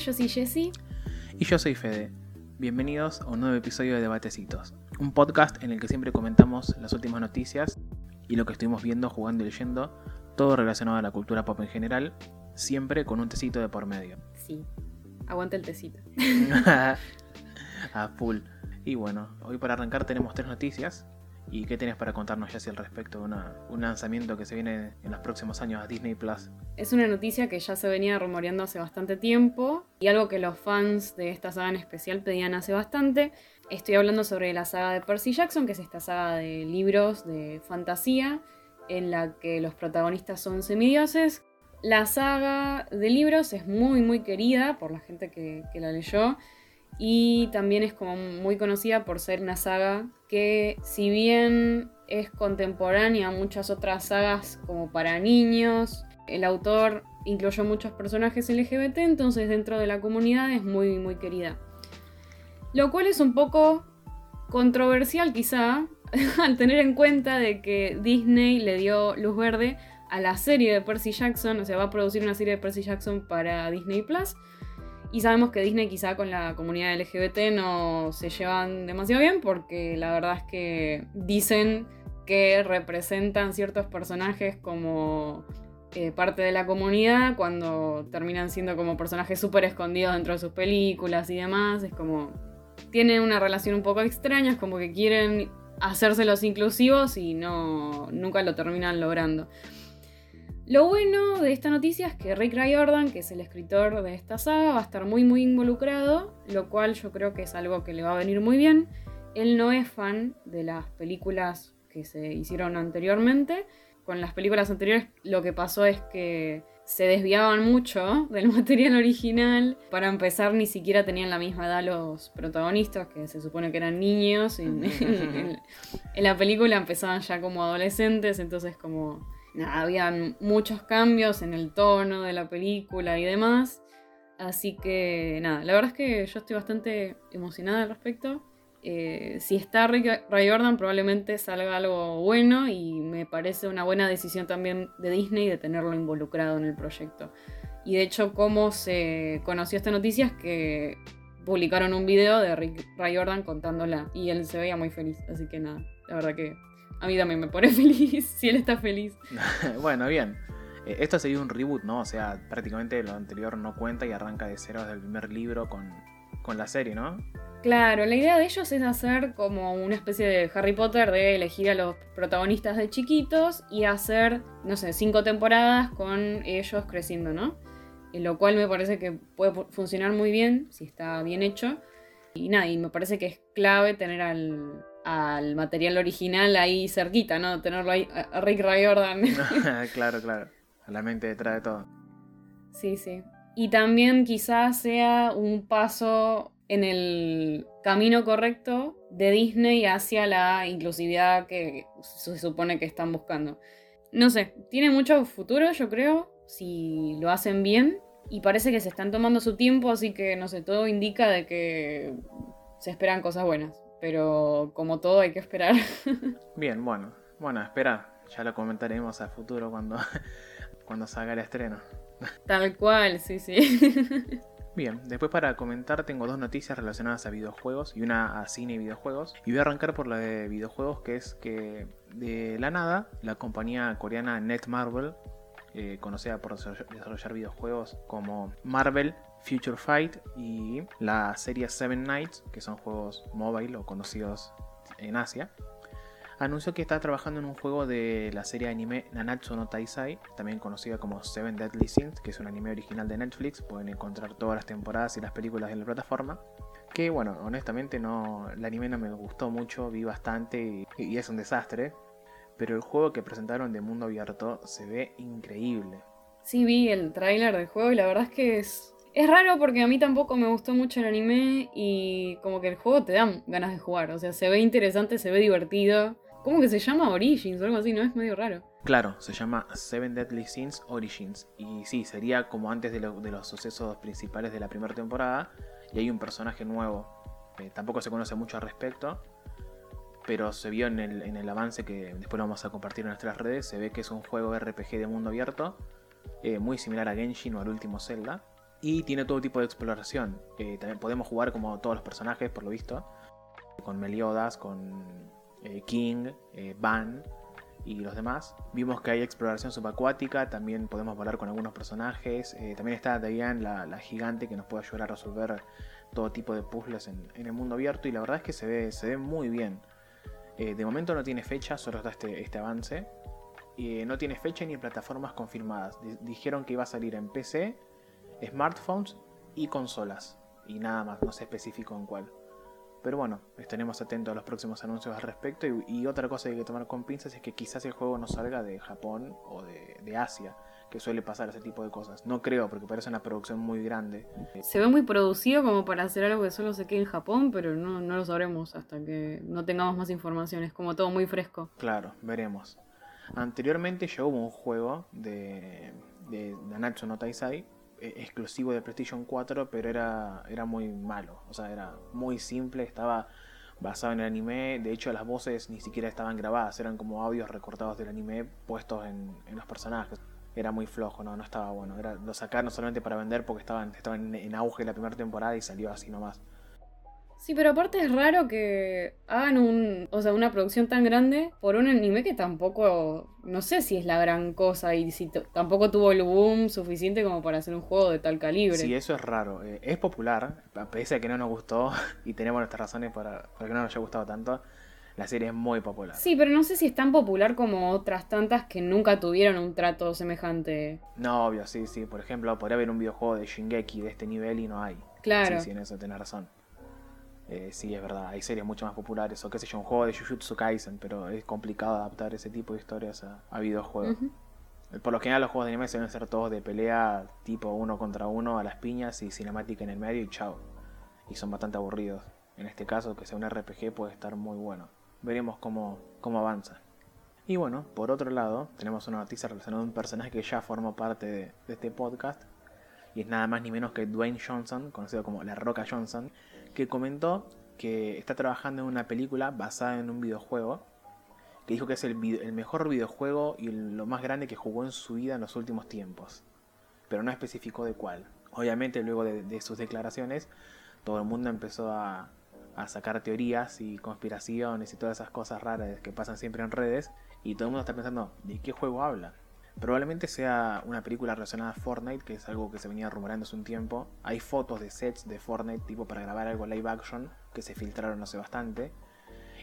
Yo soy Jessie. Y yo soy Fede. Bienvenidos a un nuevo episodio de Debatecitos, un podcast en el que siempre comentamos las últimas noticias y lo que estuvimos viendo, jugando y leyendo, todo relacionado a la cultura pop en general, siempre con un tecito de por medio. Sí, aguanta el tecito. a full. Y bueno, hoy para arrancar tenemos tres noticias. ¿Y qué tienes para contarnos, Jessie, al respecto de un lanzamiento que se viene en los próximos años a Disney Plus? Es una noticia que ya se venía rumoreando hace bastante tiempo y algo que los fans de esta saga en especial pedían hace bastante. Estoy hablando sobre la saga de Percy Jackson, que es esta saga de libros de fantasía en la que los protagonistas son semidioses. La saga de libros es muy muy querida por la gente que, que la leyó y también es como muy conocida por ser una saga que si bien es contemporánea a muchas otras sagas como para niños, el autor incluyó muchos personajes LGBT, entonces dentro de la comunidad es muy muy querida. Lo cual es un poco controversial quizá al tener en cuenta de que Disney le dio luz verde a la serie de Percy Jackson, o sea, va a producir una serie de Percy Jackson para Disney Plus. Y sabemos que Disney quizá con la comunidad LGBT no se llevan demasiado bien porque la verdad es que dicen que representan ciertos personajes como eh, parte de la comunidad cuando terminan siendo como personajes súper escondidos dentro de sus películas y demás. Es como... Tienen una relación un poco extraña, es como que quieren hacérselos inclusivos y no, nunca lo terminan logrando. Lo bueno de esta noticia es que Rick Riordan, que es el escritor de esta saga, va a estar muy muy involucrado, lo cual yo creo que es algo que le va a venir muy bien. Él no es fan de las películas que se hicieron anteriormente. Con las películas anteriores lo que pasó es que se desviaban mucho del material original. Para empezar, ni siquiera tenían la misma edad los protagonistas, que se supone que eran niños. En, en- en la película empezaban ya como adolescentes, entonces como nada, habían muchos cambios en el tono de la película y demás. Así que nada, la verdad es que yo estoy bastante emocionada al respecto. Eh, si está Rick Riordan probablemente salga algo bueno y me parece una buena decisión también de Disney de tenerlo involucrado en el proyecto. Y de hecho, cómo se conoció esta noticia es que publicaron un video de Rick Riordan contándola y él se veía muy feliz. Así que nada, la verdad que a mí también me pone feliz si él está feliz. bueno, bien. Eh, esto sería un reboot, ¿no? O sea, prácticamente lo anterior no cuenta y arranca de cero desde el primer libro con, con la serie, ¿no? Claro, la idea de ellos es hacer como una especie de Harry Potter de elegir a los protagonistas de chiquitos y hacer, no sé, cinco temporadas con ellos creciendo, ¿no? En lo cual me parece que puede fu- funcionar muy bien si está bien hecho. Y nada, y me parece que es clave tener al, al material original ahí cerquita, ¿no? Tenerlo ahí, a Rick Riordan. claro, claro. A la mente detrás de todo. Sí, sí. Y también quizás sea un paso en el camino correcto de Disney hacia la inclusividad que se supone que están buscando. No sé, tiene mucho futuro, yo creo, si lo hacen bien. Y parece que se están tomando su tiempo, así que no sé, todo indica de que se esperan cosas buenas. Pero como todo hay que esperar. Bien, bueno. Bueno, espera. Ya lo comentaremos a futuro cuando, cuando salga el estreno. Tal cual, sí, sí. Bien, después para comentar tengo dos noticias relacionadas a videojuegos y una a cine y videojuegos. Y voy a arrancar por la de videojuegos, que es que de la nada, la compañía coreana Netmarble, eh, conocida por desarroll- desarrollar videojuegos como Marvel, Future Fight y la serie Seven Nights, que son juegos mobile o conocidos en Asia, anunció que está trabajando en un juego de la serie anime Nanatsu no Taisai, también conocida como Seven Deadly Sins, que es un anime original de Netflix. Pueden encontrar todas las temporadas y las películas en la plataforma. Que bueno, honestamente no, el anime no me gustó mucho, vi bastante y, y es un desastre. Pero el juego que presentaron de mundo abierto se ve increíble. Sí, vi el tráiler del juego y la verdad es que es. Es raro porque a mí tampoco me gustó mucho el anime y como que el juego te da ganas de jugar. O sea, se ve interesante, se ve divertido. ¿Cómo que se llama Origins o algo así? ¿No? Es medio raro. Claro, se llama Seven Deadly Sins Origins. Y sí, sería como antes de, lo- de los sucesos principales de la primera temporada. Y hay un personaje nuevo. Tampoco se conoce mucho al respecto. Pero se vio en el, en el avance que después lo vamos a compartir en nuestras redes. Se ve que es un juego RPG de mundo abierto. eh, muy similar a Genshin o al último Zelda. Y tiene todo tipo de exploración. Eh, también podemos jugar como todos los personajes, por lo visto. Con Meliodas, con eh, King, eh, Van y los demás. Vimos que hay exploración subacuática, también podemos volar con algunos personajes. también está Diane, la, gigante, que nos puede ayudar a resolver todo tipo de puzzles en, el mundo abierto. Y la verdad es que se ve, se ve muy bien. de momento no tiene fecha, solo está este, este avance. No tiene fecha ni plataformas confirmadas. dijeron que iba a salir en PC smartphones y consolas. Y nada más, no sé específico en cuál. Pero bueno, estaremos atentos a los próximos anuncios al respecto. Y, otra cosa que hay que tomar con pinzas es que quizás el juego no salga de Japón o de, Asia, que suele pasar ese tipo de cosas. No creo, porque parece una producción muy grande. Se ve muy producido como para hacer algo que solo se quede en Japón, pero no, no lo sabremos hasta que no tengamos más información. Es como todo muy fresco. Claro, veremos. Anteriormente ya hubo un juego de, de Nanatsu no Taisai exclusivo de PlayStation 4, pero era, era muy malo. O sea, era muy simple, estaba basado en el anime. De hecho, las voces ni siquiera estaban grabadas, eran como audios recortados del anime puestos en, los personajes. Era muy flojo, no, no estaba bueno. Era, lo sacaron solamente para vender porque estaban, estaban en auge la primera temporada y salió así nomás. Sí, pero aparte es raro que hagan un, o sea, una producción tan grande por un anime que tampoco, no sé si es la gran cosa y si tampoco tuvo el boom suficiente como para hacer un juego de tal calibre. Sí, eso es raro. Eh, es popular, pese a que no nos gustó y tenemos nuestras razones para, para que no nos haya gustado tanto. La serie es muy popular. Sí, pero no sé si es tan popular como otras tantas que nunca tuvieron un trato semejante. No, obvio, sí, sí. Por ejemplo, podría haber un videojuego de Shingeki de este nivel y no hay. Claro. Sí, sí, en eso tenés razón. Eh, sí, es verdad, hay series mucho más populares, o qué sé yo, un juego de Jujutsu Kaisen, pero es complicado adaptar ese tipo de historias a, videojuegos. Por lo general los juegos de anime suelen ser todos de pelea tipo uno contra uno a las piñas y cinemática en el medio y chao. Y son bastante aburridos. En este caso, que sea un RPG puede estar muy bueno. Veremos cómo, cómo avanza. Y bueno, por otro lado, tenemos una noticia relacionada a un personaje que ya formó parte de, de este podcast. Y es nada más ni menos que Dwayne Johnson, conocido como La Roca Johnson, que comentó que está trabajando en una película basada en un videojuego, que dijo que es el, mejor videojuego y lo más grande que jugó en su vida en los últimos tiempos, pero no especificó de cuál. Obviamente luego de, sus declaraciones, todo el mundo empezó a, a sacar teorías y conspiraciones y todas esas cosas raras que pasan siempre en redes, y todo el mundo está pensando, ¿de qué juego habla? Probablemente sea una película relacionada a Fortnite, que es algo que se venía rumorando hace un tiempo. Hay fotos de sets de Fortnite, tipo para grabar algo live action, que se filtraron hace bastante.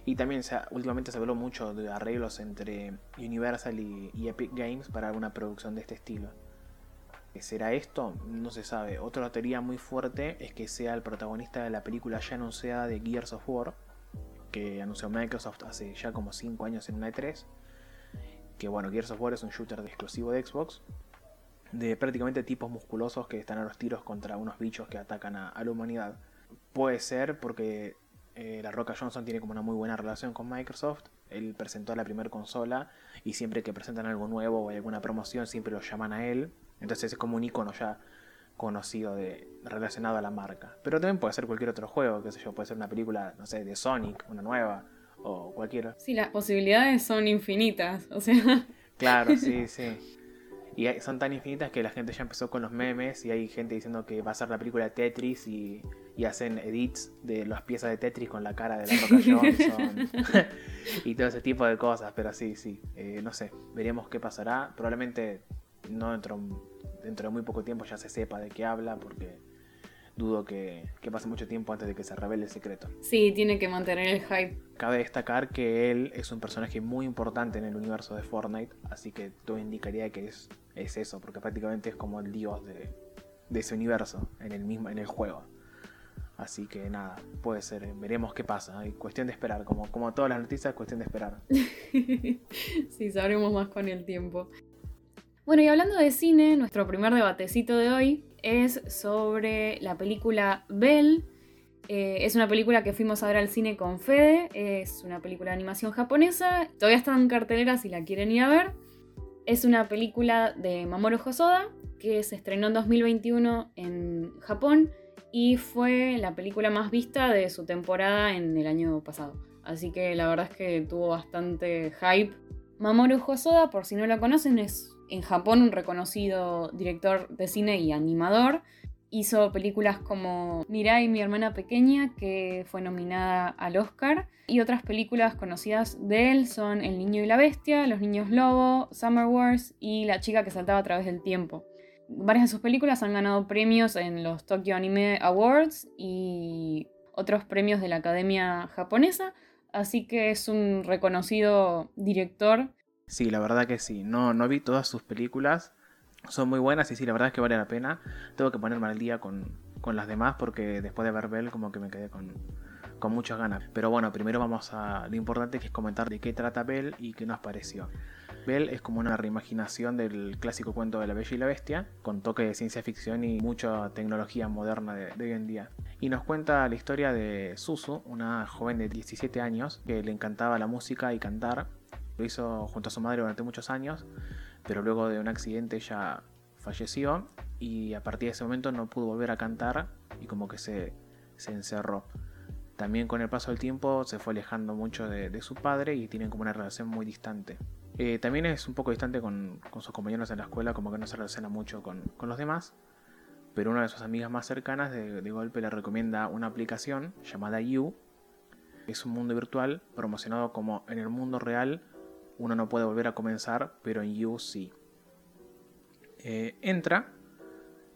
Y también se, últimamente se habló mucho de arreglos entre Universal y, Epic Games para alguna producción de este estilo. ¿Será esto? No se sabe. Otra teoría muy fuerte es que sea el protagonista de la película ya anunciada de Gears of War, que anunció Microsoft hace ya como 5 años en una E3 que bueno, Gears of War es un shooter de exclusivo de Xbox, de prácticamente tipos musculosos que están a los tiros contra unos bichos que atacan a, la humanidad. Puede ser porque eh, la Roca Johnson tiene como una muy buena relación con Microsoft. Él presentó la primera consola y siempre que presentan algo nuevo o hay alguna promoción siempre lo llaman a él. Entonces es como un icono ya conocido de relacionado a la marca. Pero también puede ser cualquier otro juego, qué sé yo, puede ser una película, no sé, de Sonic, una nueva, o cualquiera. Sí, las posibilidades son infinitas, o sea. Claro, sí, sí. Y son tan infinitas que la gente ya empezó con los memes y hay gente diciendo que va a ser la película Tetris y, hacen edits de las piezas de Tetris con la cara de la Roca Johnson y todo ese tipo de cosas. Pero sí, sí, eh, no sé, veremos qué pasará. Probablemente no dentro, dentro de muy poco tiempo ya se sepa de qué habla porque dudo que, pase mucho tiempo antes de que se revele el secreto. Sí, tiene que mantener el hype. Cabe destacar que él es un personaje muy importante en el universo de Fortnite, así que todo indicaría que es, es eso, porque prácticamente es como el dios de, ese universo en el, mismo, en el juego. Así que nada, puede ser, veremos qué pasa. Hay cuestión de esperar, como, como todas las noticias, cuestión de esperar. sí, sabremos más con el tiempo. Bueno, y hablando de cine, nuestro primer debatecito de hoy es sobre la película Belle. Eh, es una película que fuimos a ver al cine con Fede. Es una película de animación japonesa. Todavía está en cartelera si la quieren ir a ver. Es una película de Mamoru Hosoda que se estrenó en 2021 en Japón y fue la película más vista de su temporada en el año pasado. Así que la verdad es que tuvo bastante hype. Mamoru Hosoda, por si no la conocen, es en Japón un reconocido director de cine y animador. Hizo películas como Mirai, mi hermana pequeña, que fue nominada al Oscar. Y otras películas conocidas de él son El niño y la bestia, Los niños lobo, Summer Wars y La chica que saltaba a través del tiempo. Varias de sus películas han ganado premios en los Tokyo Anime Awards y otros premios de la Academia Japonesa, así que es un reconocido director. Sí, la verdad que sí. No, no vi todas sus películas, son muy buenas y sí, la verdad es que vale la pena. Tengo que ponerme al día con, las demás porque después de ver Bell como que me quedé con, con muchas ganas. Pero bueno, primero vamos a lo importante que es comentar de qué trata Bell y qué nos pareció. Bell es como una reimaginación del clásico cuento de la Bella y la Bestia, con toque de ciencia ficción y mucha tecnología moderna de, de hoy en día. Y nos cuenta la historia de Susu, una joven de 17 años que le encantaba la música y cantar. Lo hizo junto a su madre durante muchos años, pero luego de un accidente ella falleció y a partir de ese momento no pudo volver a cantar y como que se, encerró. También con el paso del tiempo se fue alejando mucho de, su padre y tienen como una relación muy distante. Eh, también es un poco distante con, sus compañeros en la escuela, como que no se relaciona mucho con, los demás. Pero una de sus amigas más cercanas de golpe le recomienda una aplicación llamada You. Es un mundo virtual promocionado como en el mundo real uno no puede volver a comenzar, pero en You sí. Eh, entra,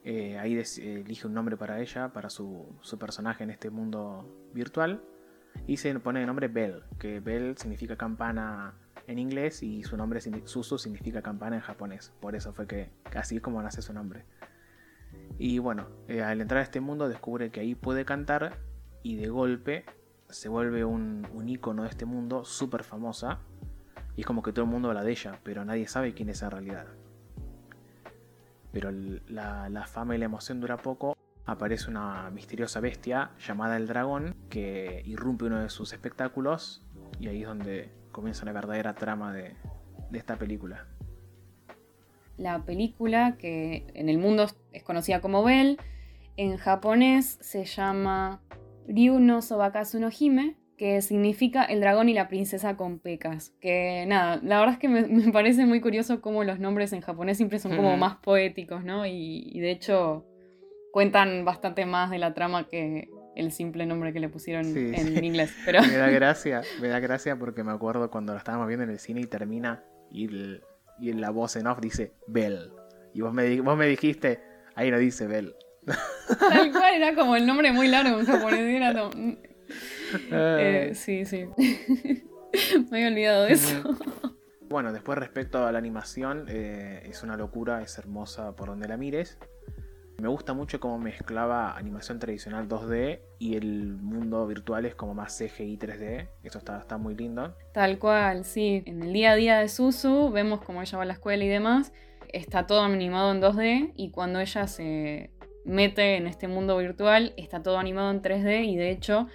eh, ahí elige un nombre para ella, para su, personaje en este mundo virtual, y se pone el nombre Bell, que Bell significa campana en inglés y su nombre Susu significa campana en japonés. Por eso fue que así es como nace su nombre. Y bueno, eh, al entrar a este mundo descubre que ahí puede cantar y de golpe se vuelve un, un icono de este mundo súper famosa y es como que todo el mundo habla de ella, pero nadie sabe quién es en realidad. Pero la, fama y la emoción dura poco. Aparece una misteriosa bestia llamada el dragón que irrumpe uno de sus espectáculos y ahí es donde comienza la verdadera trama de, esta película. La película, que en el mundo es conocida como Bell, en japonés se llama Ryu no Sobakasu no Hime, que significa el dragón y la princesa con pecas. Que nada, la verdad es que me, parece muy curioso cómo los nombres en japonés siempre son como más poéticos, ¿no? Y, de hecho cuentan bastante más de la trama que el simple nombre que le pusieron en inglés. Pero... me da gracia, me da gracia porque me acuerdo cuando lo estábamos viendo en el cine y termina y, y la voz en off dice Bell. Y vos me, vos me dijiste, ahí no dice Bell. Tal cual, era como el nombre muy largo en japonés. Era eh, sí, sí. Me había olvidado de eso. Bueno, después respecto a la animación, eh, es una locura, es hermosa por donde la mires. Me gusta mucho cómo mezclaba animación tradicional 2D y el mundo virtual es como más CGI 3D. Eso está, está muy lindo. Tal cual, sí. En el día a día de Susu vemos cómo ella va a la escuela y demás. Está todo animado en 2D y cuando ella se mete en este mundo virtual está todo animado en 3D y de hecho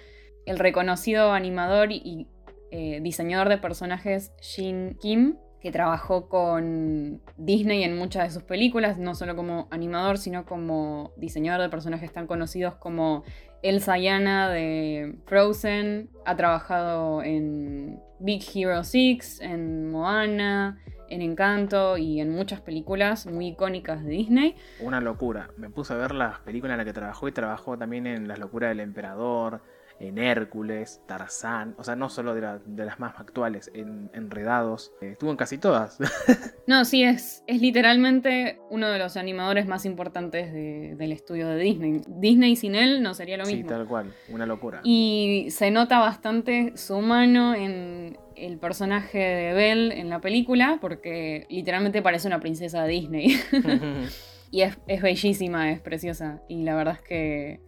el reconocido animador y eh, diseñador de personajes Shin Kim, que trabajó con Disney en muchas de sus películas, no solo como animador, sino como diseñador de personajes tan conocidos como Elsa y de Frozen, ha trabajado en Big Hero 6, en Moana, en Encanto y en muchas películas muy icónicas de Disney. Una locura. Me puse a ver las películas en las que trabajó y trabajó también en Las locuras del emperador, en Hércules, Tarzán, o sea, no solo de, las más actuales, en Enredados, eh, estuvo en casi todas. no, sí, es, es literalmente uno de los animadores más importantes del estudio de Disney. Disney sin él no sería lo mismo. Sí, tal cual, una locura. Y se nota bastante su mano en el personaje de Belle en la película, porque literalmente parece una princesa de Disney. y es, es bellísima, es preciosa. Y la verdad es que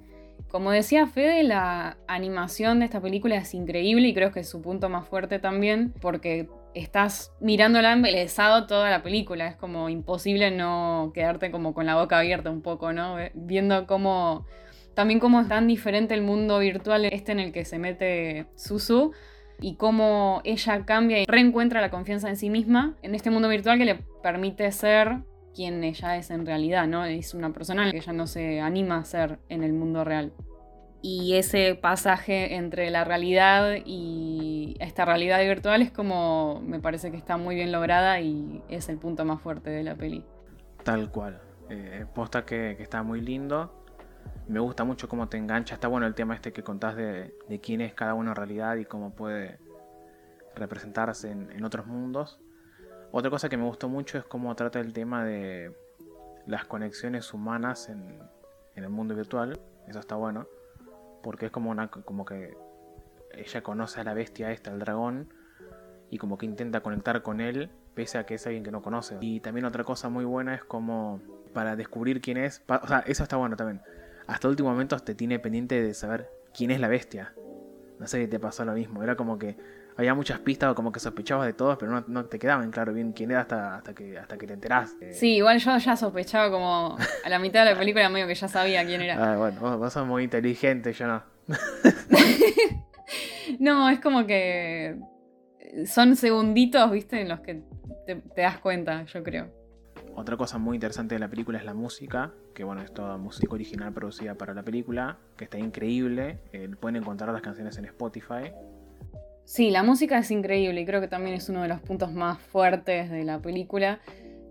como decía Fede, la animación de esta película es increíble y creo que es su punto más fuerte también, porque estás mirándola embelesado toda la película. Es como imposible no quedarte como con la boca abierta un poco, ¿no? Viendo cómo. También cómo es tan diferente el mundo virtual este en el que se mete Susu y cómo ella cambia y reencuentra la confianza en sí misma en este mundo virtual que le permite ser quién ella es en realidad, ¿no? Es una persona que ella no se anima a ser en el mundo real. Y ese pasaje entre la realidad y esta realidad virtual es como, me parece que está muy bien lograda y es el punto más fuerte de la peli. Tal cual. Eh, posta que, está muy lindo. Me gusta mucho cómo te engancha. Está bueno el tema este que contás de, de quién es cada uno en realidad y cómo puede representarse en, otros mundos. Otra cosa que me gustó mucho es cómo trata el tema de las conexiones humanas en, en el mundo virtual. Eso está bueno. Porque es como una como que ella conoce a la bestia esta, al dragón, y como que intenta conectar con él, pese a que es alguien que no conoce. Y también otra cosa muy buena es como para descubrir quién es, o sea, eso está bueno también. Hasta el último momento te tiene pendiente de saber quién es la bestia. No sé si te pasó lo mismo, era como que había muchas pistas o como que sospechabas de todos, pero no, te quedaban claro bien quién era hasta, hasta, que, hasta que te enterás. Sí, igual yo ya sospechaba como a la mitad de la película medio que ya sabía quién era. Ah, bueno, vos, vos sos muy inteligente, yo no. no, es como que son segunditos, viste, en los que te, das cuenta, yo creo. Otra cosa muy interesante de la película es la música, que bueno, es toda música original producida para la película, que está increíble. Eh, pueden encontrar las canciones en Spotify. Sí, la música es increíble y creo que también es uno de los puntos más fuertes de la película.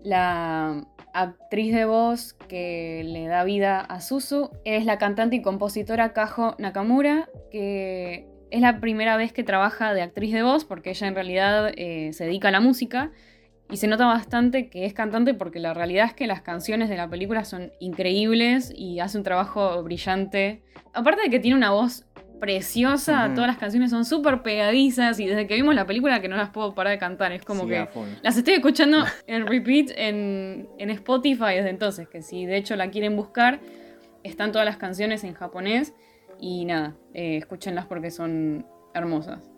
La actriz de voz que le da vida a Susu es la cantante y compositora Kajo Nakamura, que es la primera vez que trabaja de actriz de voz porque ella en realidad eh, se dedica a la música y se nota bastante que es cantante porque la realidad es que las canciones de la película son increíbles y hace un trabajo brillante. Aparte de que tiene una voz preciosa, todas las canciones son súper pegadizas y desde que vimos la película que no las puedo parar de cantar, es como que las estoy escuchando en repeat en, en Spotify desde entonces, que si de hecho la quieren buscar, están todas las canciones en japonés y nada, eh, escúchenlas porque son hermosas.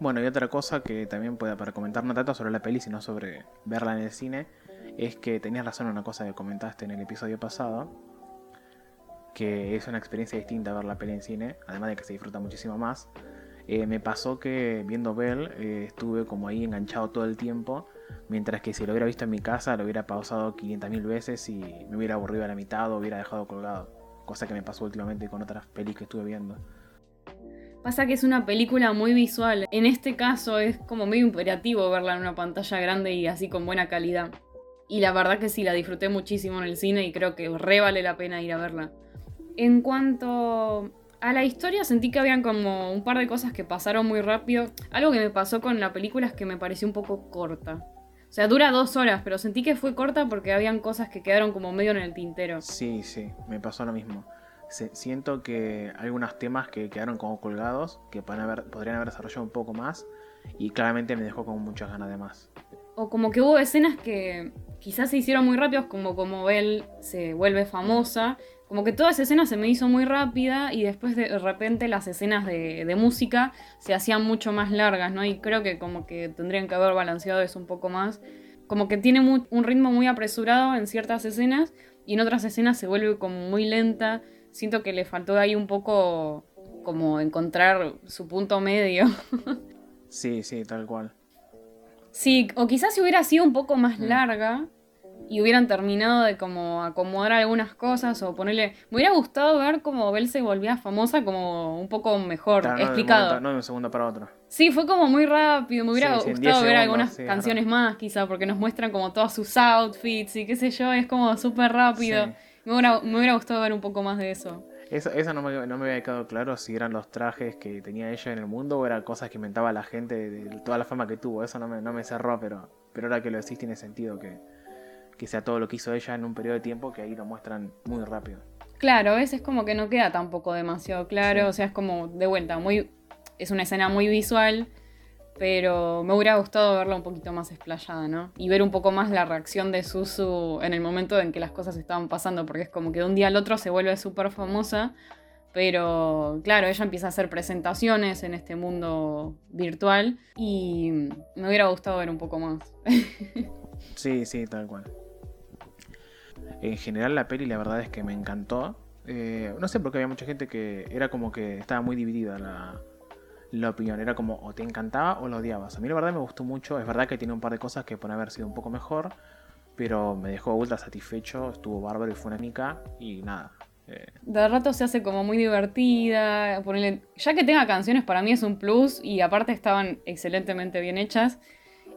Bueno, y otra cosa que también puede para comentar no tanto sobre la peli, sino sobre verla en el cine, es que tenías razón en una cosa que comentaste en el episodio pasado, que es una experiencia distinta ver la peli en cine, además de que se disfruta muchísimo más. Eh, me pasó que viendo Bell eh, estuve como ahí enganchado todo el tiempo, mientras que si lo hubiera visto en mi casa lo hubiera pausado 500.000 veces y me hubiera aburrido a la mitad o hubiera dejado colgado cosa que me pasó últimamente con otras pelis que estuve viendo. Pasa que es una película muy visual. En este caso es como medio imperativo verla en una pantalla grande y así con buena calidad. Y la verdad que sí, la disfruté muchísimo en el cine y creo que re vale la pena ir a verla. En cuanto a la historia, sentí que habían como un par de cosas que pasaron muy rápido. Algo que me pasó con la película es que me pareció un poco corta. O sea, dura dos horas, pero sentí que fue corta porque habían cosas que quedaron como medio en el tintero. Sí, sí, me pasó lo mismo. siento que algunos temas que quedaron como colgados, que podrían haber desarrollado un poco más, y claramente me dejó con muchas ganas de más. O como que hubo escenas que quizás se hicieron muy rápidos, como como Belle se vuelve famosa, como que toda esa escena se me hizo muy rápida y después de repente las escenas de, música se hacían mucho más largas, ¿no? Y creo que como que tendrían que haber balanceado eso un poco más. Como que tiene un ritmo muy apresurado en ciertas escenas y en otras escenas se vuelve como muy lenta. Siento que le faltó ahí un poco como encontrar su punto medio. sí, sí, tal cual. Sí, o quizás si hubiera sido un poco más mm. larga, y hubieran terminado de como acomodar algunas cosas o ponerle... Me hubiera gustado ver cómo Bell se volvía famosa como un poco mejor explicado. No de, un segundo para otro. Sí, fue como muy rápido. Me hubiera gustado ver algunas canciones más quizá porque nos muestran como todos sus outfits y qué sé yo. Es como súper rápido. Me hubiera, me hubiera gustado ver un poco más de eso. Eso, no, me, no, me, había quedado claro si eran los trajes que tenía ella en el mundo o eran cosas que inventaba la gente de, toda la fama que tuvo. Eso no me, no me cerró, pero, pero ahora que lo decís tiene sentido que, que sea todo lo que hizo ella en un periodo de tiempo que ahí lo muestran muy rápido. Claro, a veces como que no queda tampoco demasiado claro, o sea, es como de vuelta, muy es una escena muy visual, pero me hubiera gustado verla un poquito más explayada, ¿no? Y ver un poco más la reacción de Susu en el momento en que las cosas estaban pasando, porque es como que de un día al otro se vuelve súper famosa, pero claro, ella empieza a hacer presentaciones en este mundo virtual y me hubiera gustado ver un poco más. sí, sí, tal cual. En general la peli la verdad es que me encantó. Eh, no sé por qué había mucha gente que era como que estaba muy dividida la, la opinión. Era como o te encantaba o lo odiabas. A mí la verdad me gustó mucho. Es verdad que tiene un par de cosas que pueden haber sido un poco mejor. Pero me dejó ultra satisfecho. Estuvo bárbaro y fue una mica. Y nada. Eh. De rato se hace como muy divertida. ya que tenga canciones para mí es un plus. Y aparte estaban excelentemente bien hechas.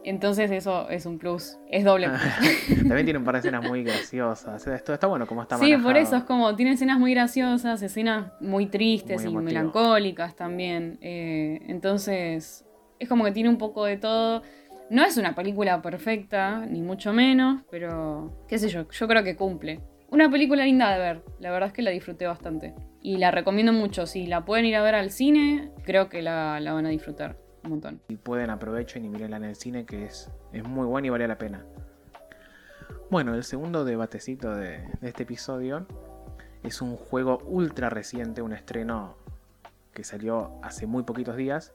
Entonces eso es un plus, es doble plus. También tiene un par de escenas muy graciosas. Esto está bueno como está Sí, por eso es como, tiene escenas muy graciosas, escenas muy tristes y melancólicas también. Eh, entonces, es como que tiene un poco de todo. No es una película perfecta, ni mucho menos, pero qué sé yo, yo creo que cumple. Una película linda de ver, la verdad es que la disfruté bastante. Y la recomiendo mucho, si la pueden ir a ver al cine, creo que la, van a disfrutar un montón. Y pueden aprovechen y mírenla en el cine, que es, es muy buena y vale la pena. Bueno, el segundo debatecito de, de este episodio es un juego ultra reciente, un estreno que salió hace muy poquitos días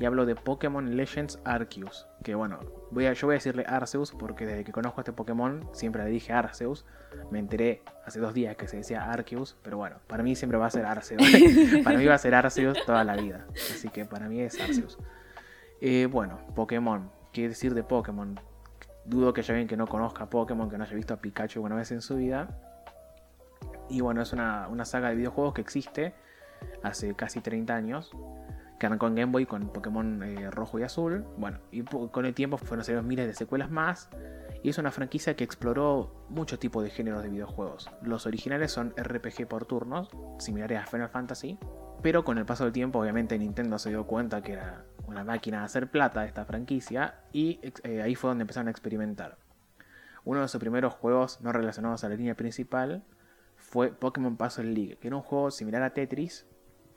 y hablo de Pokémon Legends Arceus. Que bueno, voy a, yo voy a decirle Arceus porque desde que conozco a este Pokémon siempre le dije Arceus. Me enteré hace dos días que se decía Arceus, pero bueno, para mí siempre va a ser Arceus. para mí va a ser Arceus toda la vida. Así que para mí es Arceus. Eh, bueno, Pokémon. ¿Qué decir de Pokémon? Dudo que haya alguien que no conozca Pokémon, que no haya visto a Pikachu alguna vez en su vida. Y bueno, es una, una saga de videojuegos que existe hace casi 30 años que arrancó en Game Boy con Pokémon eh, rojo y azul. Bueno, y con el tiempo fueron saliendo miles de secuelas más. Y es una franquicia que exploró muchos tipos de géneros de videojuegos. Los originales son RPG por turnos, similares a Final Fantasy. Pero con el paso del tiempo, obviamente, Nintendo se dio cuenta que era una máquina de hacer plata esta franquicia. Y eh, ahí fue donde empezaron a experimentar. Uno de sus primeros juegos no relacionados a la línea principal fue Pokémon Puzzle League, que era un juego similar a Tetris,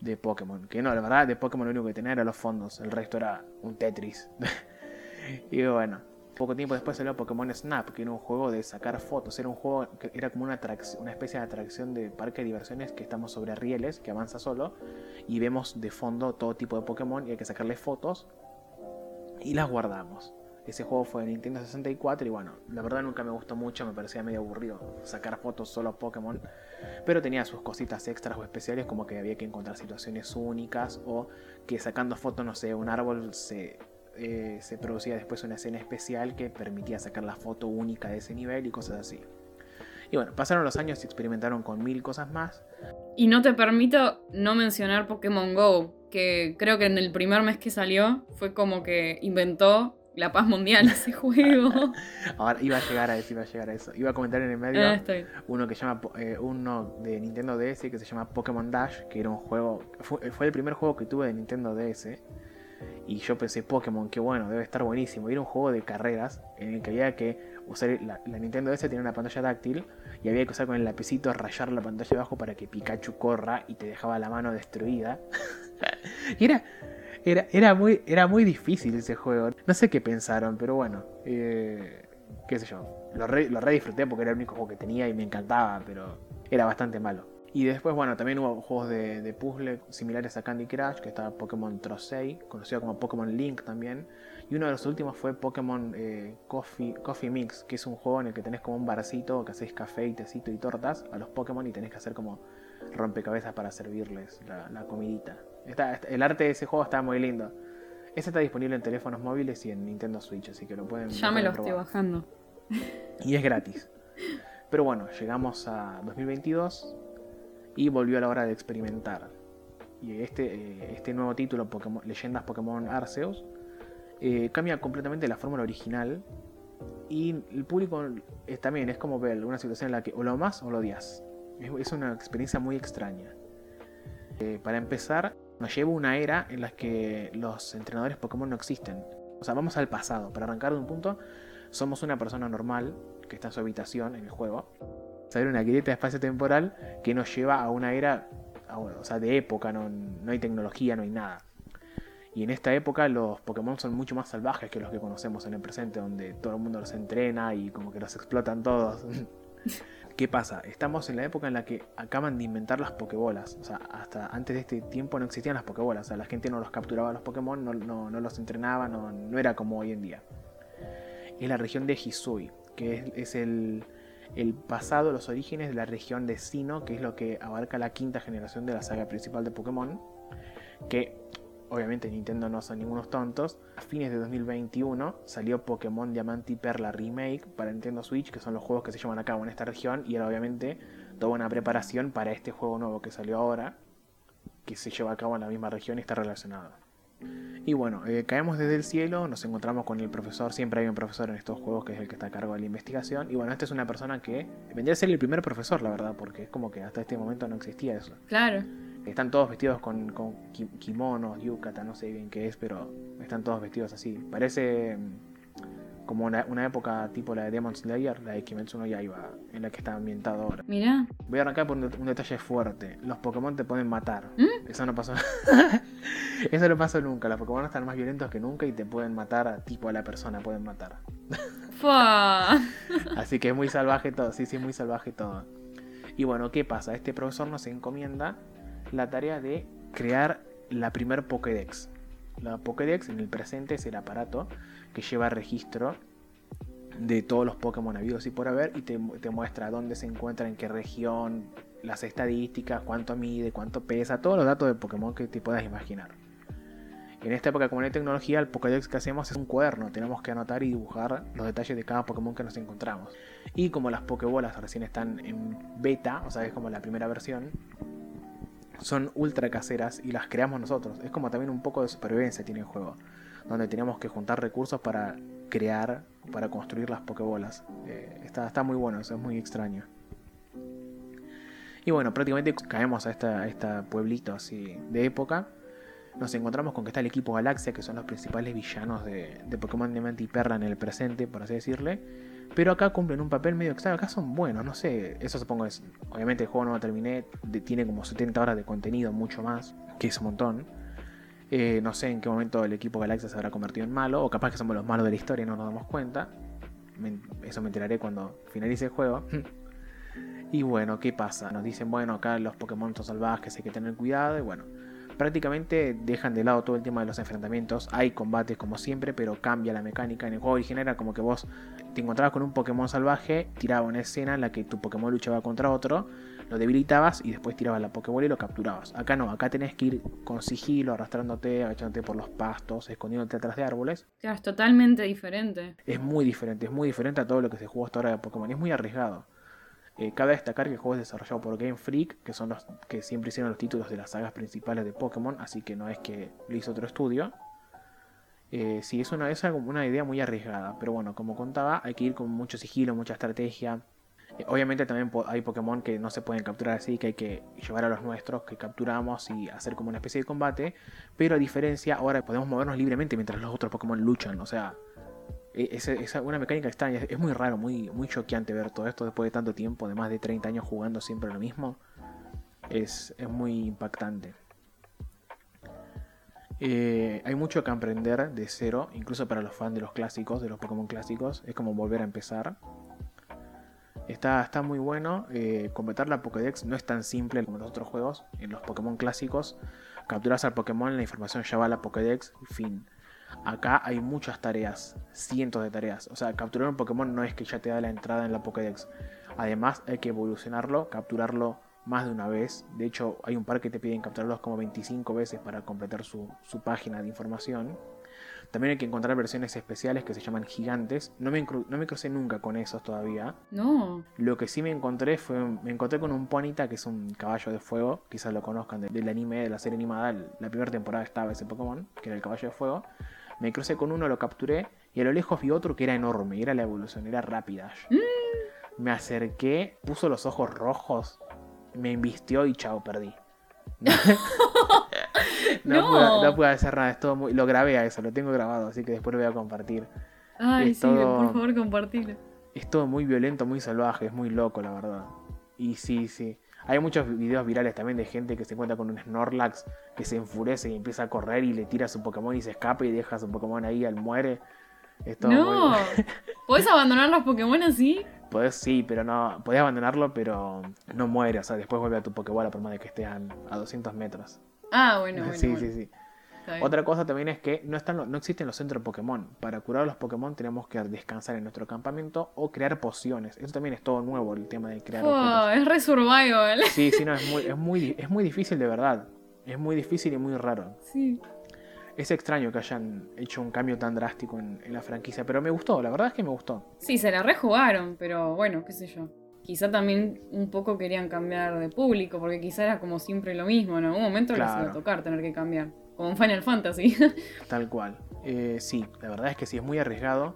de Pokémon. Que no, la verdad, de Pokémon lo único que tenía era los fondos. El resto era un Tetris. y bueno, poco tiempo después salió Pokémon Snap, que era un juego de sacar fotos. Era un juego que era como una, especie de atracción de parque de diversiones que estamos sobre rieles, que avanza solo. Y vemos de fondo todo tipo de Pokémon y hay que sacarle fotos. Y las guardamos. Ese juego fue de Nintendo 64 y bueno, la verdad nunca me gustó mucho, me parecía medio aburrido sacar fotos solo a Pokémon, pero tenía sus cositas extras o especiales como que había que encontrar situaciones únicas o que sacando fotos, no sé, un árbol se, eh, se producía después una escena especial que permitía sacar la foto única de ese nivel y cosas así. Y bueno, pasaron los años y experimentaron con mil cosas más. Y no te permito no mencionar Pokémon Go, que creo que en el primer mes que salió fue como que inventó la paz mundial ese juego. Ahora iba a llegar a eso, iba a llegar a eso. Iba a comentar en el medio ah, uno que llama eh, uno de Nintendo DS que se llama Pokémon Dash, que era un juego, fue, el primer juego que tuve de Nintendo DS. Y yo pensé, Pokémon, qué bueno, debe estar buenísimo. era un juego de carreras en el que había que usar. La, Nintendo DS tenía una pantalla táctil y había que usar con el lapicito rayar la pantalla de abajo para que Pikachu corra y te dejaba la mano destruida. y era, era, era, muy, era muy difícil ese juego. No sé qué pensaron, pero bueno. Eh, qué sé yo. Lo re, lo disfruté porque era el único juego que tenía y me encantaba, pero era bastante malo. Y después, bueno, también hubo juegos de, puzzle similares a Candy Crush, que estaba Pokémon Trosei, conocido como Pokémon Link también. Y uno de los últimos fue Pokémon eh, Coffee, Coffee Mix, que es un juego en el que tenés como un barcito que hacéis café y tecito y tortas a los Pokémon y tenés que hacer como rompecabezas para servirles la comidita el arte de ese juego está muy lindo. Ese está disponible en teléfonos móviles y en Nintendo Switch, así que lo pueden. Ya me lo estoy bajando. Y es gratis. Pero bueno, llegamos a 2022 y volvió a la hora de experimentar. Y este, eh, este nuevo título, Pokémon, Leyendas Pokémon Arceus, eh, cambia completamente la fórmula original. Y el público también es como ver una situación en la que o lo amas o lo odias. Es, una experiencia muy extraña. Eh, para empezar, nos lleva una era en la que los entrenadores Pokémon no existen. O sea, vamos al pasado. Para arrancar de un punto, somos una persona normal que está en su habitación en el juego. Sale una grieta espacio-temporal que nos lleva a una era, o sea, de época, no, no hay tecnología, no hay nada. Y en esta época los Pokémon son mucho más salvajes que los que conocemos en el presente, donde todo el mundo los entrena y como que los explotan todos. ¿Qué pasa? Estamos en la época en la que acaban de inventar las Pokébolas. O sea, hasta antes de este tiempo no existían las Pokébolas. O sea, la gente no los capturaba los Pokémon, no, los entrenaba, no, era como hoy en día. Es la región de Hisui, que es, el, el, pasado, los orígenes de la región de Sino, que es lo que abarca la quinta generación de la saga principal de Pokémon. Que obviamente Nintendo no son ningunos tontos, a fines de 2021 salió Pokémon Diamante y Perla Remake para Nintendo Switch, que son los juegos que se llevan a cabo en esta región, y era obviamente toda una preparación para este juego nuevo que salió ahora, que se lleva a cabo en la misma región y está relacionado. Y bueno, eh, caemos desde el cielo, nos encontramos con el profesor, siempre hay un profesor en estos juegos que es el que está a cargo de la investigación. Y bueno, esta es una persona que vendría a ser el primer profesor, la verdad, porque es como que hasta este momento no existía eso. Claro. Están todos vestidos con, con ki- kimonos, yukata, no sé bien qué es, pero están todos vestidos así. Parece mm, como una, una época tipo la de Demon Slayer, la de Kimetsu no Yaiba, en la que está ambientado ahora. Mirá. Voy a arrancar por un, un detalle fuerte. Los Pokémon te pueden matar. ¿Mm? Eso no pasó. Eso no pasó nunca. Los Pokémon están más violentos que nunca y te pueden matar a tipo a la persona, pueden matar. Así que es muy salvaje todo, sí, sí, es muy salvaje todo. Y bueno, ¿qué pasa? Este profesor nos encomienda la tarea de crear la primer Pokédex. La Pokédex en el presente es el aparato que lleva registro de todos los Pokémon habidos y por haber y te, muestra dónde se encuentra, en qué región, las estadísticas, cuánto mide, cuánto pesa, todos los datos de Pokémon que te puedas imaginar. En esta época, como no hay tecnología, el Pokédex que hacemos es un cuaderno. Tenemos que anotar y dibujar los detalles de cada Pokémon que nos encontramos. Y como las Pokébolas recién están en beta, o sea, es como la primera versión, son ultra caseras y las creamos nosotros. Es como también un poco de supervivencia tiene el juego. Donde tenemos que juntar recursos para crear, para construir las Pokébolas. Eh, está, está muy bueno, eso es muy extraño. Y bueno, prácticamente caemos a esta, a esta pueblito así de época nos encontramos con que está el equipo Galaxia, que son los principales villanos de, de Pokémon Diamante y Perla en el presente, por así decirle. Pero acá cumplen un papel medio extraño. Acá son buenos, no sé. Eso supongo es. Obviamente el juego no lo terminé. tiene como 70 horas de contenido, mucho más. Que es un montón. Eh, no sé en qué momento el equipo Galaxia se habrá convertido en malo. O capaz que somos los malos de la historia y no nos damos cuenta. Me- eso me enteraré cuando finalice el juego. y bueno, ¿qué pasa? Nos dicen, bueno, acá los Pokémon son salvajes, hay que tener cuidado. Y bueno, prácticamente dejan de lado todo el tema de los enfrentamientos. Hay combates como siempre, pero cambia la mecánica. En el juego original era como que vos te encontrabas con un Pokémon salvaje, tiraba una escena en la que tu Pokémon luchaba contra otro, lo debilitabas y después tirabas la Pokébola y lo capturabas. Acá no, acá tenés que ir con sigilo, arrastrándote, agachándote por los pastos, escondiéndote atrás de árboles. Claro, es totalmente diferente. Es muy diferente, es muy diferente a todo lo que se jugó hasta ahora de Pokémon. y Es muy arriesgado. Eh, cabe destacar que el juego es desarrollado por Game Freak, que son los que siempre hicieron los títulos de las sagas principales de Pokémon, así que no es que lo hizo otro estudio. Eh, sí, es una, es una idea muy arriesgada, pero bueno, como contaba, hay que ir con mucho sigilo, mucha estrategia. Obviamente también hay Pokémon que no se pueden capturar así, que hay que llevar a los nuestros, que capturamos y hacer como una especie de combate, pero a diferencia, ahora podemos movernos libremente mientras los otros Pokémon luchan, o sea, e- es, una mecánica extraña, es muy raro, muy, muy choqueante ver todo esto después de tanto tiempo, de más de 30 años jugando siempre lo mismo. Es, es muy impactante. Eh, hay mucho que aprender de cero, incluso para los fans de los clásicos, de los Pokémon clásicos. Es como volver a empezar. Está, está muy bueno. eh, completar la Pokédex no es tan simple como en los otros juegos. En los Pokémon clásicos, capturas al Pokémon, la información ya va a la Pokédex, fin. Acá hay muchas tareas, cientos de tareas. O sea, capturar un Pokémon no es que ya te da la entrada en la Pokédex. Además, hay que evolucionarlo, capturarlo más de una vez. De hecho, hay un par que te piden capturarlos como 25 veces para completar su, su página de información. También hay que encontrar versiones especiales que se llaman gigantes. No me, no me crucé nunca con esos todavía. No. Lo que sí me encontré fue. Me encontré con un Ponita, que es un caballo de fuego. Quizás lo conozcan de- del anime, de la serie animada. La primera temporada estaba ese Pokémon, que era el caballo de fuego. Me crucé con uno, lo capturé. Y a lo lejos vi otro que era enorme. Y era la evolución, era Rapidash. Me acerqué, puso los ojos rojos. Me invistió y chao, perdí. no, No. Pude, no pude hacer nada, es todo muy- lo grabé a eso, lo tengo grabado, así que después lo voy a compartir. Ay, Es sí, todo- por favor, compartilo. Es todo muy violento, muy salvaje, es muy loco, la verdad. Y sí, sí. Hay muchos videos virales también de gente que se encuentra con un Snorlax que se enfurece y empieza a correr y le tira a su Pokémon y se escapa y deja a su Pokémon ahí al muere. Es todo No. muy- ¿Podés abandonar los Pokémon así? Podés, sí, pero no. Podés abandonarlo, pero no muere. O sea, después vuelve a tu Pokébola por más de que estés a, a 200 metros. Ah, bueno, bueno. sí, bueno. sí, sí. Otra cosa también es que no, están, no existen los centros Pokémon. Para curar a los Pokémon tenemos que descansar en nuestro campamento o crear pociones. Eso también es todo nuevo, el tema de crear. Oh, es re survival. Sí, sí, no, es muy, es, muy, es muy difícil de verdad. Es muy difícil y muy raro. Sí. Es extraño que hayan hecho un cambio tan drástico en, en la franquicia, pero me gustó, la verdad es que me gustó. Sí, se la rejugaron, pero bueno, qué sé yo. Quizá también un poco querían cambiar de público, porque quizá era como siempre lo mismo. En algún momento les iba a tocar tener que cambiar. como Final Fantasy. Tal cual. Eh, sí, la verdad es que sí, es muy arriesgado.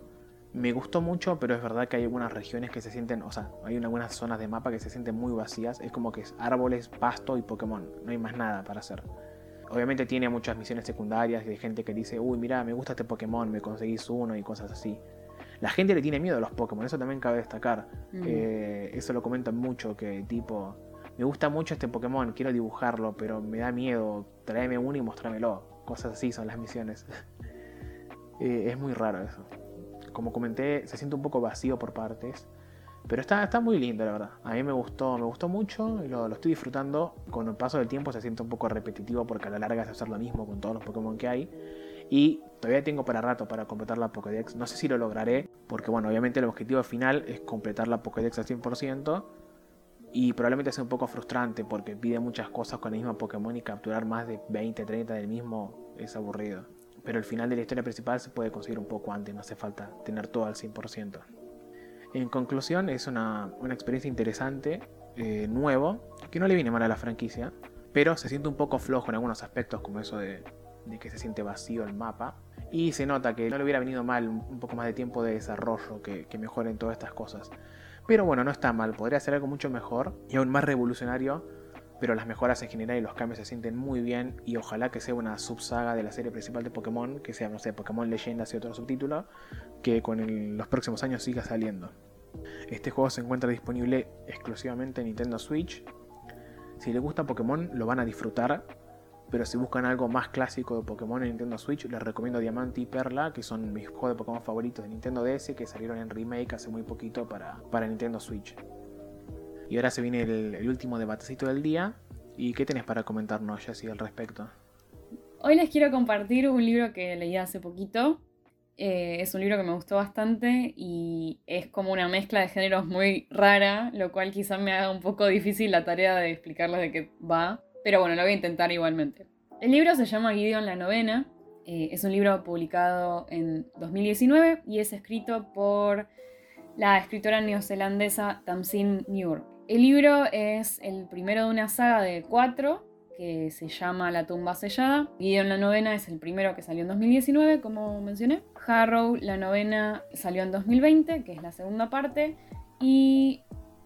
Me gustó mucho, pero es verdad que hay algunas regiones que se sienten, o sea, hay algunas zonas de mapa que se sienten muy vacías. Es como que es árboles, pasto y Pokémon. No hay más nada para hacer. Obviamente tiene muchas misiones secundarias de gente que dice, uy, mira, me gusta este Pokémon, me conseguís uno y cosas así. La gente le tiene miedo a los Pokémon, eso también cabe destacar. Eh, eso lo comentan mucho, que tipo, me gusta mucho este Pokémon, quiero dibujarlo, pero me da miedo, tráeme uno y mostrámelo. Cosas así son las misiones. Eh, es muy raro eso. Como comenté, se siente un poco vacío por partes. Pero está, está muy lindo, la verdad. A mí me gustó, me gustó mucho y lo, estoy disfrutando. Con el paso del tiempo se siente un poco repetitivo porque a la larga es hacer lo mismo con todos los Pokémon que hay. Y todavía tengo para rato para completar la Pokédex. No sé si lo lograré, porque bueno, obviamente el objetivo final es completar la Pokédex al 100%. Y probablemente sea un poco frustrante porque pide muchas cosas con el mismo Pokémon y capturar más de 20, 30 del mismo es aburrido. Pero el final de la historia principal se puede conseguir un poco antes, no hace falta tener todo al 100%. En conclusión, es una, experiencia interesante, eh, nuevo, que no le viene mal a la franquicia, pero se siente un poco flojo en algunos aspectos, como eso de, que se siente vacío el mapa. Y se nota que no le hubiera venido mal un poco más de tiempo de desarrollo que, que mejoren todas estas cosas. Pero bueno, no está mal, podría ser algo mucho mejor y aún más revolucionario pero las mejoras en general y los cambios se sienten muy bien y ojalá que sea una subsaga de la serie principal de Pokémon, que sea, no sé, Pokémon Leyendas y otro subtítulo, que con los próximos años siga saliendo. Este juego se encuentra disponible exclusivamente en Nintendo Switch. Si les gusta Pokémon lo van a disfrutar, pero si buscan algo más clásico de Pokémon en Nintendo Switch, les recomiendo Diamante y Perla, que son mis juegos de Pokémon favoritos de Nintendo DS, que salieron en remake hace muy poquito para, para Nintendo Switch. Y ahora se viene el, último debatecito del día. ¿Y qué tenés para comentarnos, Jessy, al respecto? Hoy les quiero compartir un libro que leí hace poquito. Eh, es un libro que me gustó bastante y es como una mezcla de géneros muy rara, lo cual quizás me haga un poco difícil la tarea de explicarles de qué va, pero bueno, lo voy a intentar igualmente. El libro se llama Gideon la novena, eh, es un libro publicado en 2019 y es escrito por la escritora neozelandesa Tamsin Muir. El libro es el primero de una saga de cuatro que se llama La tumba sellada. Gideon la novena es el primero que salió en 2019, como mencioné. Harrow, la novena, salió en 2020, que es la segunda parte. Y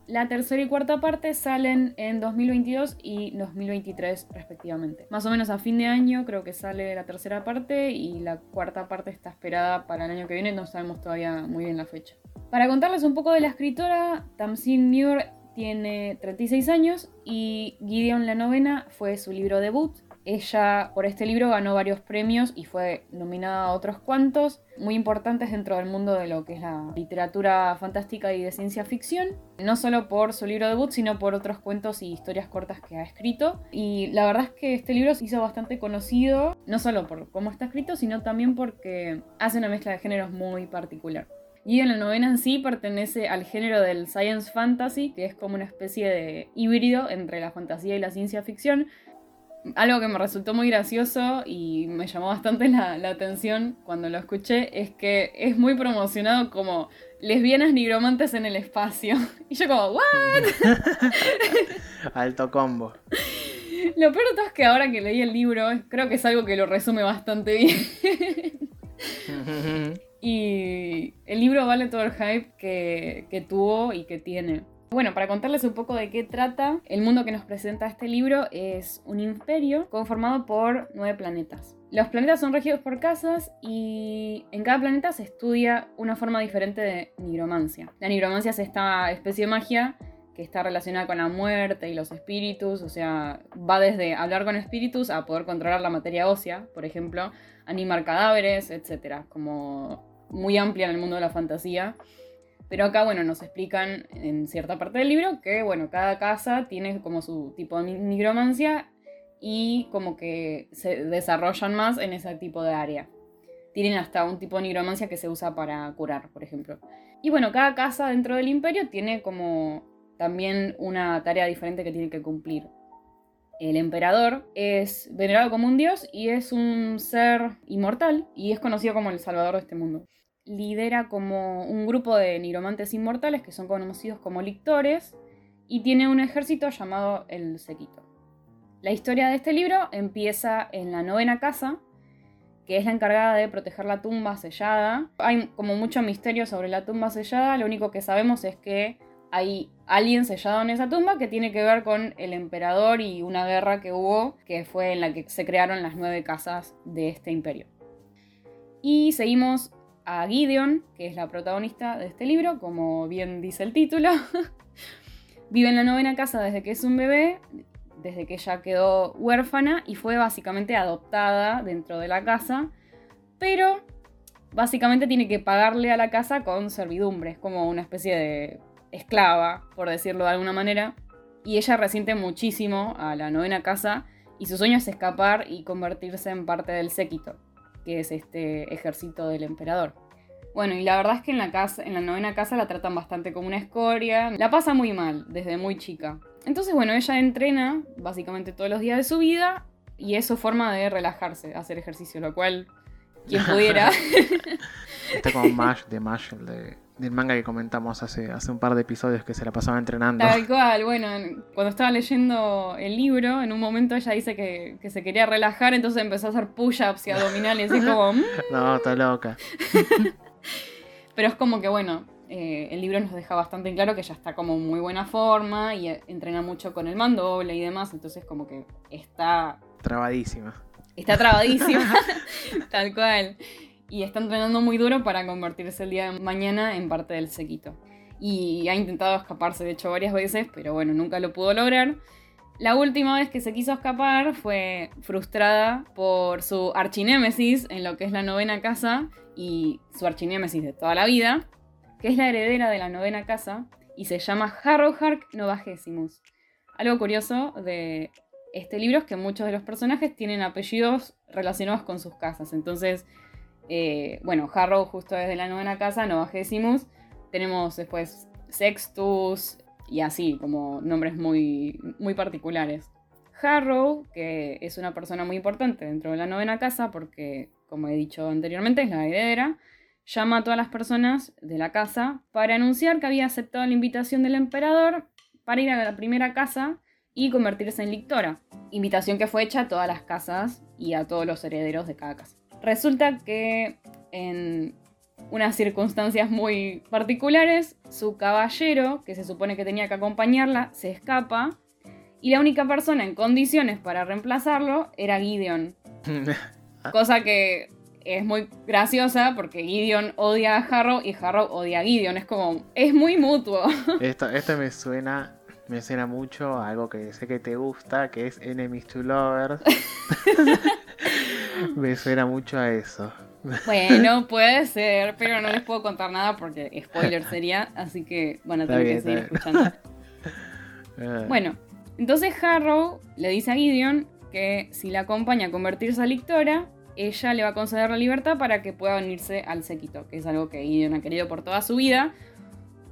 la tercera y cuarta parte salen en 2022 y 2023 respectivamente. Más o menos a fin de año creo que sale la tercera parte y la cuarta parte está esperada para el año que viene, no sabemos todavía muy bien la fecha. Para contarles un poco de la escritora, Tamsin Muir tiene 36 años y Gideon la novena fue su libro debut. Ella por este libro ganó varios premios y fue nominada a otros cuantos, muy importantes dentro del mundo de lo que es la literatura fantástica y de ciencia ficción, no solo por su libro debut, sino por otros cuentos y historias cortas que ha escrito. Y la verdad es que este libro se hizo bastante conocido, no solo por cómo está escrito, sino también porque hace una mezcla de géneros muy particular. Y en la novena en sí pertenece al género del science fantasy, que es como una especie de híbrido entre la fantasía y la ciencia ficción. Algo que me resultó muy gracioso y me llamó bastante la, atención cuando lo escuché es que es muy promocionado como lesbianas nigromantes en el espacio. Y yo como, ¿what? Alto combo. Lo peor de todo es que ahora que leí el libro, creo que es algo que lo resume bastante bien. Y el libro vale todo el hype que, tuvo y que tiene. Bueno, para contarles un poco de qué trata, el mundo que nos presenta este libro es un imperio conformado por nueve planetas. Los planetas son regidos por casas y en cada planeta se estudia una forma diferente de nigromancia. La nigromancia es esta especie de magia que está relacionada con la muerte y los espíritus, o sea, va desde hablar con espíritus a poder controlar la materia ósea, por ejemplo, animar cadáveres, etc. Como muy amplia en el mundo de la fantasía. Pero acá, bueno, nos explican en cierta parte del libro que, bueno, cada casa tiene como su tipo de nigromancia y como que se desarrollan más en ese tipo de área. Tienen hasta un tipo de nigromancia que se usa para curar, por ejemplo. Y bueno, cada casa dentro del imperio tiene como también una tarea diferente que tiene que cumplir. El emperador es venerado como un dios y es un ser inmortal y es conocido como el salvador de este mundo lidera como un grupo de nigromantes inmortales que son conocidos como lictores y tiene un ejército llamado el Sequito. La historia de este libro empieza en la novena casa, que es la encargada de proteger la tumba sellada. Hay como mucho misterio sobre la tumba sellada, lo único que sabemos es que hay alguien sellado en esa tumba que tiene que ver con el emperador y una guerra que hubo, que fue en la que se crearon las nueve casas de este imperio. Y seguimos a Gideon, que es la protagonista de este libro, como bien dice el título. Vive en la novena casa desde que es un bebé, desde que ella quedó huérfana y fue básicamente adoptada dentro de la casa, pero básicamente tiene que pagarle a la casa con servidumbre, es como una especie de esclava, por decirlo de alguna manera, y ella resiente muchísimo a la novena casa y su sueño es escapar y convertirse en parte del séquito, que es este ejército del emperador. Bueno, y la verdad es que en la, casa, en la novena casa la tratan bastante como una escoria, la pasa muy mal desde muy chica. Entonces, bueno, ella entrena básicamente todos los días de su vida y es su forma de relajarse, hacer ejercicio, lo cual, quien pudiera. Está como de Mash, de, del manga que comentamos hace, hace un par de episodios que se la pasaba entrenando. Tal cual, bueno, cuando estaba leyendo el libro, en un momento ella dice que, que se quería relajar, entonces empezó a hacer push-ups y abdominales, y como... Mm". no, está loca. Pero es como que, bueno, eh, el libro nos deja bastante claro que ella está como en muy buena forma y eh, entrena mucho con el mandoble y demás, entonces como que está... Trabadísima. Está trabadísima, tal cual. Y está entrenando muy duro para convertirse el día de mañana en parte del sequito. Y ha intentado escaparse, de hecho, varias veces, pero bueno, nunca lo pudo lograr. La última vez que se quiso escapar fue frustrada por su archinémesis en lo que es la novena casa y su archinémesis de toda la vida, que es la heredera de la novena casa y se llama Harrowhark Novagesimus. Algo curioso de este libro es que muchos de los personajes tienen apellidos relacionados con sus casas. Entonces, eh, bueno, Harrow justo desde la novena casa, Novagesimus. Tenemos después Sextus, y así, como nombres muy, muy particulares. Harrow, que es una persona muy importante dentro de la novena casa, porque, como he dicho anteriormente, es la heredera, llama a todas las personas de la casa para anunciar que había aceptado la invitación del emperador para ir a la primera casa y convertirse en lictora. Invitación que fue hecha a todas las casas y a todos los herederos de cada casa. Resulta que en unas circunstancias muy particulares, su caballero, que se supone que tenía que acompañarla, se escapa y la única persona en condiciones para reemplazarlo era Gideon. Cosa que es muy graciosa porque Gideon odia a Harrow y Harrow odia a Gideon. Es como, es muy mutuo. Esto, esto me suena, me suena mucho a algo que sé que te gusta, que es Enemies to Lovers. me suena mucho a eso. Bueno, puede ser, pero no les puedo contar nada porque spoiler sería, así que bueno, tengo que seguir escuchando. Ah. bueno, entonces Harrow le dice a Gideon que si la acompaña a convertirse a lictora, ella le va a conceder la libertad para que pueda unirse al séquito, que es algo que Gideon ha querido por toda su vida,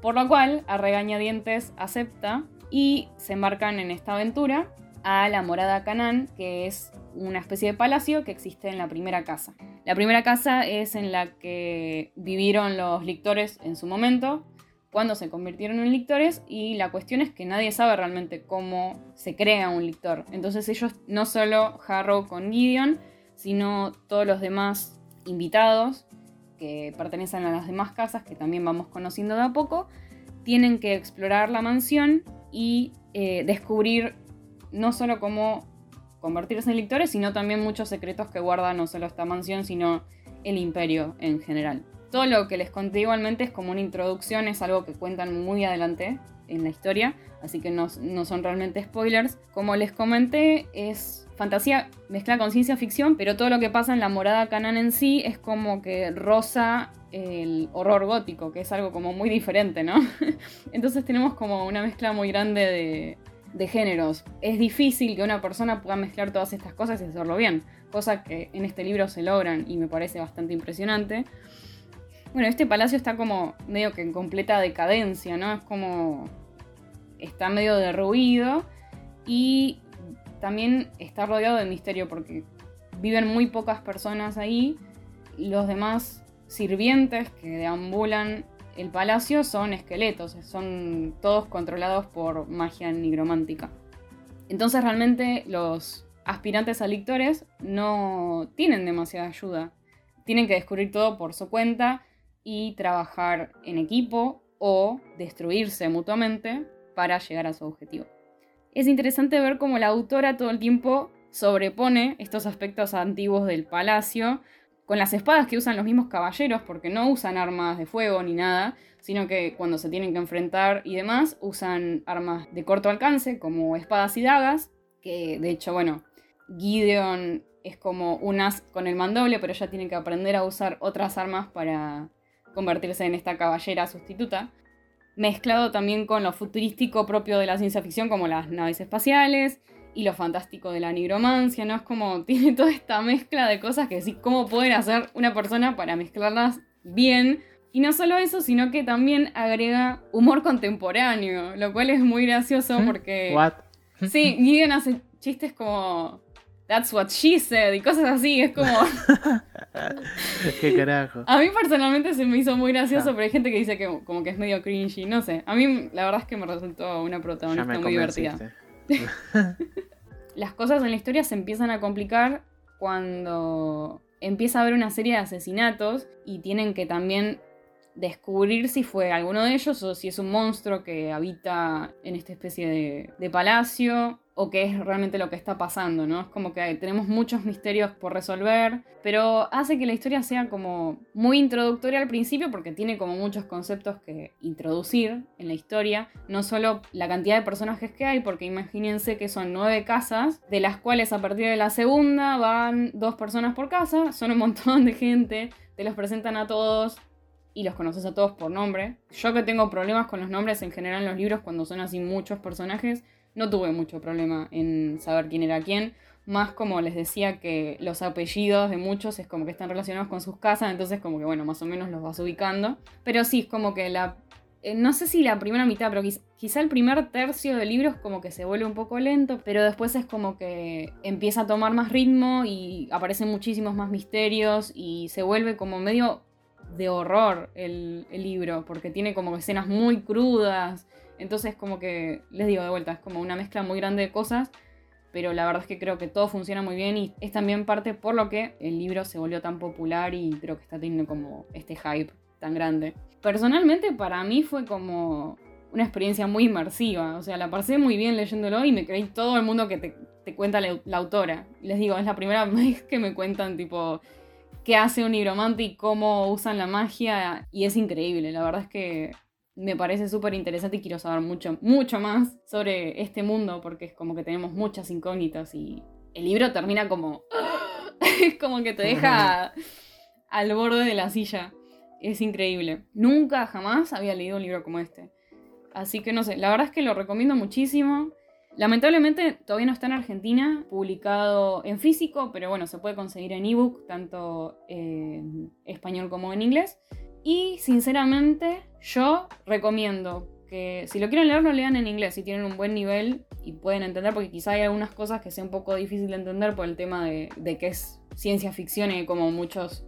por lo cual a regañadientes acepta y se embarcan en esta aventura a la morada Canán, que es una especie de palacio que existe en la primera casa. La primera casa es en la que vivieron los lictores en su momento, cuando se convirtieron en lictores, y la cuestión es que nadie sabe realmente cómo se crea un lictor. Entonces ellos, no solo Harrow con Gideon, sino todos los demás invitados que pertenecen a las demás casas, que también vamos conociendo de a poco, tienen que explorar la mansión y eh, descubrir no solo cómo convertirse en lictores, sino también muchos secretos que guarda no solo esta mansión, sino el imperio en general. Todo lo que les conté igualmente es como una introducción, es algo que cuentan muy adelante en la historia, así que no, son realmente spoilers. Como les comenté, es fantasía mezclada con ciencia ficción, pero todo lo que pasa en la morada Canán en sí es como que rosa el horror gótico, que es algo como muy diferente, ¿no? Entonces tenemos como una mezcla muy grande de, de géneros. Es difícil que una persona pueda mezclar todas estas cosas y hacerlo bien, cosa que en este libro se logran y me parece bastante impresionante. Bueno, este palacio está como medio que en completa decadencia, ¿no? Es como... está medio derruido y también está rodeado de misterio porque viven muy pocas personas ahí. Los demás sirvientes que deambulan el palacio son esqueletos, son todos controlados por magia nigromántica. Entonces realmente los aspirantes a lictores no tienen demasiada ayuda. Tienen que descubrir todo por su cuenta y trabajar en equipo o destruirse mutuamente para llegar a su objetivo. Es interesante ver cómo la autora todo el tiempo sobrepone estos aspectos antiguos del palacio con las espadas que usan los mismos caballeros, porque no usan armas de fuego ni nada, sino que cuando se tienen que enfrentar y demás, usan armas de corto alcance, como espadas y dagas, que de hecho, bueno, Gideon es como un as con el mandoble, pero ella tiene que aprender a usar otras armas para convertirse en esta caballera sustituta. Mezclado también con lo futurístico propio de la ciencia ficción, como las naves espaciales, y lo fantástico de la nigromancia, ¿no? Es como tiene toda esta mezcla de cosas que sí, cómo pueden hacer una persona para mezclarlas bien. Y no solo eso, sino que también agrega humor contemporáneo, lo cual es muy gracioso ¿Mm? porque... What? Sí, Gideon hace chistes como That's what she said y cosas así, es como... Qué carajo. A mí personalmente se me hizo muy gracioso, ah. pero hay gente que dice que como que es medio cringy, no sé. A mí la verdad es que me resultó una protagonista muy divertida. Las cosas en la historia se empiezan a complicar cuando empieza a haber una serie de asesinatos y tienen que también descubrir si fue alguno de ellos o si es un monstruo que habita en esta especie de, de palacio o qué es realmente lo que está pasando, ¿no? Es como que tenemos muchos misterios por resolver, pero hace que la historia sea como muy introductoria al principio porque tiene como muchos conceptos que introducir en la historia, no solo la cantidad de personajes que hay, porque imagínense que son nueve casas, de las cuales a partir de la segunda van dos personas por casa, son un montón de gente, te los presentan a todos, y los conoces a todos por nombre. Yo que tengo problemas con los nombres en general en los libros cuando son así muchos personajes, no tuve mucho problema en saber quién era quién. Más como les decía que los apellidos de muchos es como que están relacionados con sus casas, entonces como que bueno, más o menos los vas ubicando. Pero sí, es como que la... Eh, no sé si la primera mitad, pero quizá, el primer tercio del libro es como que se vuelve un poco lento, pero después es como que empieza a tomar más ritmo y aparecen muchísimos más misterios y se vuelve como medio de horror el, el libro, porque tiene como escenas muy crudas entonces como que, les digo de vuelta, es como una mezcla muy grande de cosas, pero la verdad es que creo que todo funciona muy bien y es también parte por lo que el libro se volvió tan popular y creo que está teniendo como este hype tan grande. Personalmente para mí fue como una experiencia muy inmersiva, o sea, la pasé muy bien leyéndolo y me creí todo el mundo que te, cuenta la, autora. Les digo, es la primera vez que me cuentan tipo qué hace un nigromante y cómo usan la magia y es increíble, la verdad es que me parece súper interesante y quiero saber mucho, mucho más sobre este mundo porque es como que tenemos muchas incógnitas y el libro termina como... es como que te deja al borde de la silla. Es increíble. Nunca, jamás había leído un libro como este. Así que no sé, la verdad es que lo recomiendo muchísimo. Lamentablemente todavía no está en Argentina, publicado en físico, pero bueno, se puede conseguir en ebook, tanto en español como en inglés. Y sinceramente, yo recomiendo que si lo quieren leer, lo lean en inglés, si tienen un buen nivel y pueden entender, porque quizá hay algunas cosas que sea un poco difícil de entender por el tema de, que es ciencia ficción y como muchos,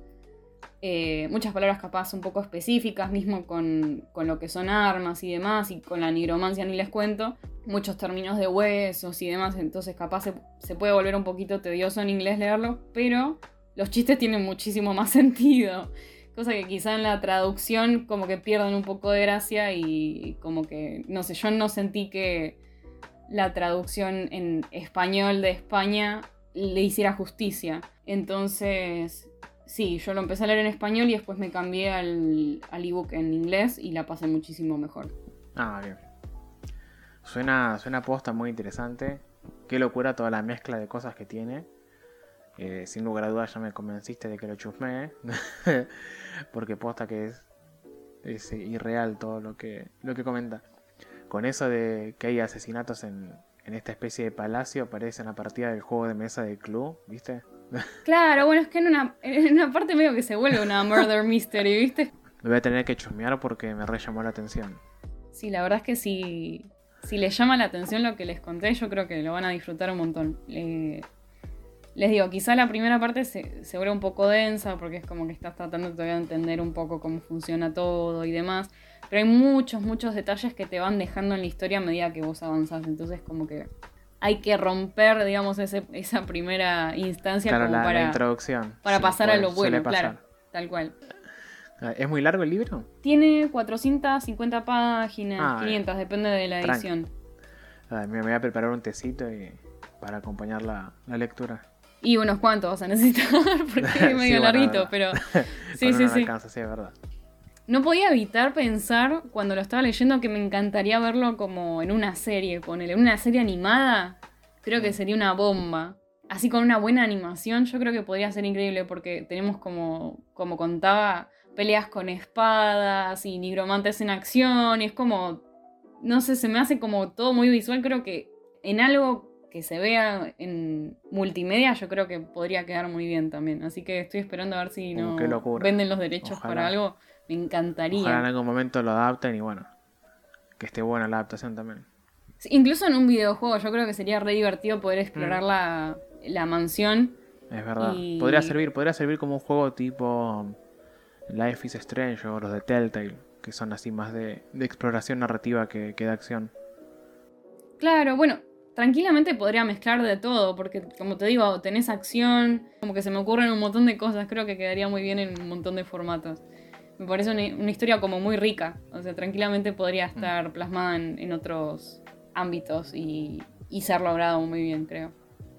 eh, muchas palabras capaz un poco específicas, mismo con, lo que son armas y demás, y con la nigromancia ni les cuento, muchos términos de huesos y demás, entonces capaz se, se puede volver un poquito tedioso en inglés leerlo, pero los chistes tienen muchísimo más sentido. Cosa que quizá en la traducción como que pierden un poco de gracia y como que, no sé, yo no sentí que la traducción en español de España le hiciera justicia. Entonces, sí, yo lo empecé a leer en español y después me cambié al, al ebook en inglés y la pasé muchísimo mejor. Ah, bien. Suena, suena posta muy interesante. Qué locura toda la mezcla de cosas que tiene. Eh, sin lugar a dudas ya me convenciste de que lo chusme, porque posta que es, es irreal todo lo que, lo que comenta. Con eso de que hay asesinatos en, en esta especie de palacio, parece una partida del juego de mesa del club, ¿viste? Claro, bueno, es que en una, en una parte medio que se vuelve una murder mystery, ¿viste? Lo voy a tener que chusmear porque me re llamó la atención. Sí, la verdad es que si, si les llama la atención lo que les conté, yo creo que lo van a disfrutar un montón. Eh, les digo, quizá la primera parte se, se vuelve un poco densa porque es como que estás tratando todavía de entender un poco cómo funciona todo y demás. Pero hay muchos, muchos detalles que te van dejando en la historia a medida que vos avanzás. Entonces como que hay que romper, digamos, ese, esa primera instancia Claro, como la, la para, introducción. para Sí, pasar a lo bueno, claro, tal cual. Ah, ¿Es muy largo el libro? Tiene 450 páginas, Ah, 500, depende de la edición. Me me voy a preparar un tecito y, para acompañar la, la lectura. Y unos cuantos vas a necesitar, porque es Sí, medio bueno, larguito, pero sí, sí, no sí. alcanza, sí, es verdad. No podía evitar pensar cuando lo estaba leyendo que me encantaría verlo como en una serie, ponele, en una serie animada, creo que sería una bomba. Así con una buena animación, yo creo que podría ser increíble porque tenemos como, como contaba, peleas con espadas y nigromantes en acción y es como, no sé, se me hace como todo muy visual, creo que en algo que se vea en multimedia yo creo que podría quedar muy bien también. Así que estoy esperando a ver si Uh, no venden los derechos Ojalá. para algo. Me encantaría. Ojalá en algún momento lo adapten y bueno, que esté buena la adaptación también. Sí, Incluso en un videojuego yo creo que sería re divertido poder explorar Mm. la, la mansión. Es verdad. Y- Podría servir, podría servir como un juego tipo Life is Strange o los de Telltale, que son así más de, de exploración narrativa que, que de acción. Claro, bueno, tranquilamente podría mezclar de todo, porque como te digo, tenés acción, como que se me ocurren un montón de cosas, creo que quedaría muy bien en un montón de formatos. Me parece una, una historia como muy rica, o sea, tranquilamente podría Mm. estar plasmada en, en otros ámbitos y, y ser logrado muy bien, creo.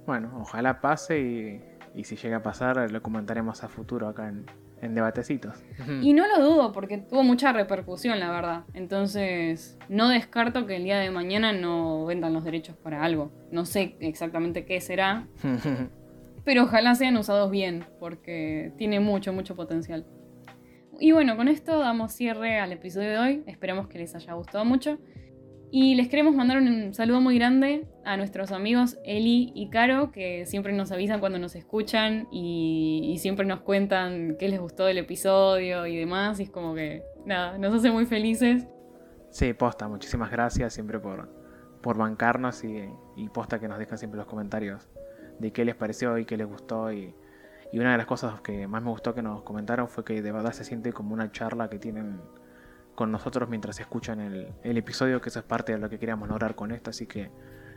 Bueno, ojalá pase y, y si llega a pasar lo comentaremos a futuro acá en, en Debatecitos. Y no lo dudo porque tuvo mucha repercusión, la verdad. Entonces, no descarto que el día de mañana no vendan los derechos para algo. No sé exactamente qué será, pero ojalá sean usados bien porque tiene mucho, mucho potencial. Y bueno, con esto damos cierre al episodio de hoy. Esperamos que les haya gustado mucho. Y les queremos mandar un saludo muy grande a nuestros amigos Eli y Caro, que siempre nos avisan cuando nos escuchan y, siempre nos cuentan qué les gustó del episodio y demás. Y es como que, nada, nos hace muy felices. sí, posta, muchísimas gracias siempre por, por bancarnos y, posta que nos dejan siempre los comentarios de qué les pareció y qué les gustó. Y una de las cosas que más me gustó que nos comentaron fue que de verdad se siente como una charla que tienen con nosotros mientras escuchan el, el episodio, que eso es parte de lo que queríamos lograr con esto, así que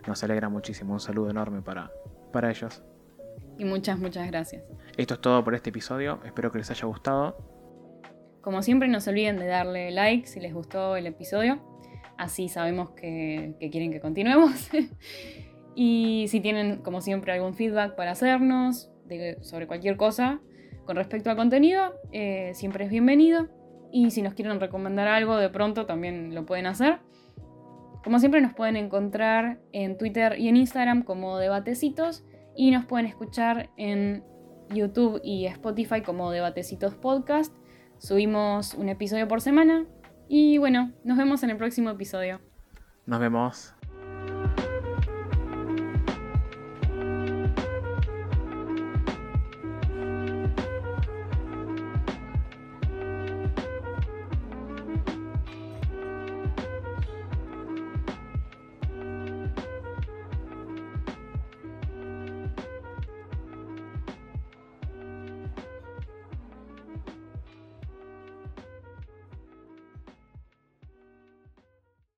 nos alegra muchísimo. Un saludo enorme para, para ellos. Y muchas, muchas gracias. Esto es todo por este episodio, espero que les haya gustado. Como siempre, no se olviden de darle like si les gustó el episodio. Así sabemos que, que quieren que continuemos. y si tienen, como siempre, algún feedback para hacernos de- sobre cualquier cosa con respecto al contenido, eh, siempre es bienvenido. Y si nos quieren recomendar algo de pronto, también lo pueden hacer. Como siempre, nos pueden encontrar en Twitter y en Instagram como Debatecitos. Y nos pueden escuchar en YouTube y Spotify como Debatecitos Podcast. Subimos un episodio por semana. Y bueno, nos vemos en el próximo episodio. Nos vemos.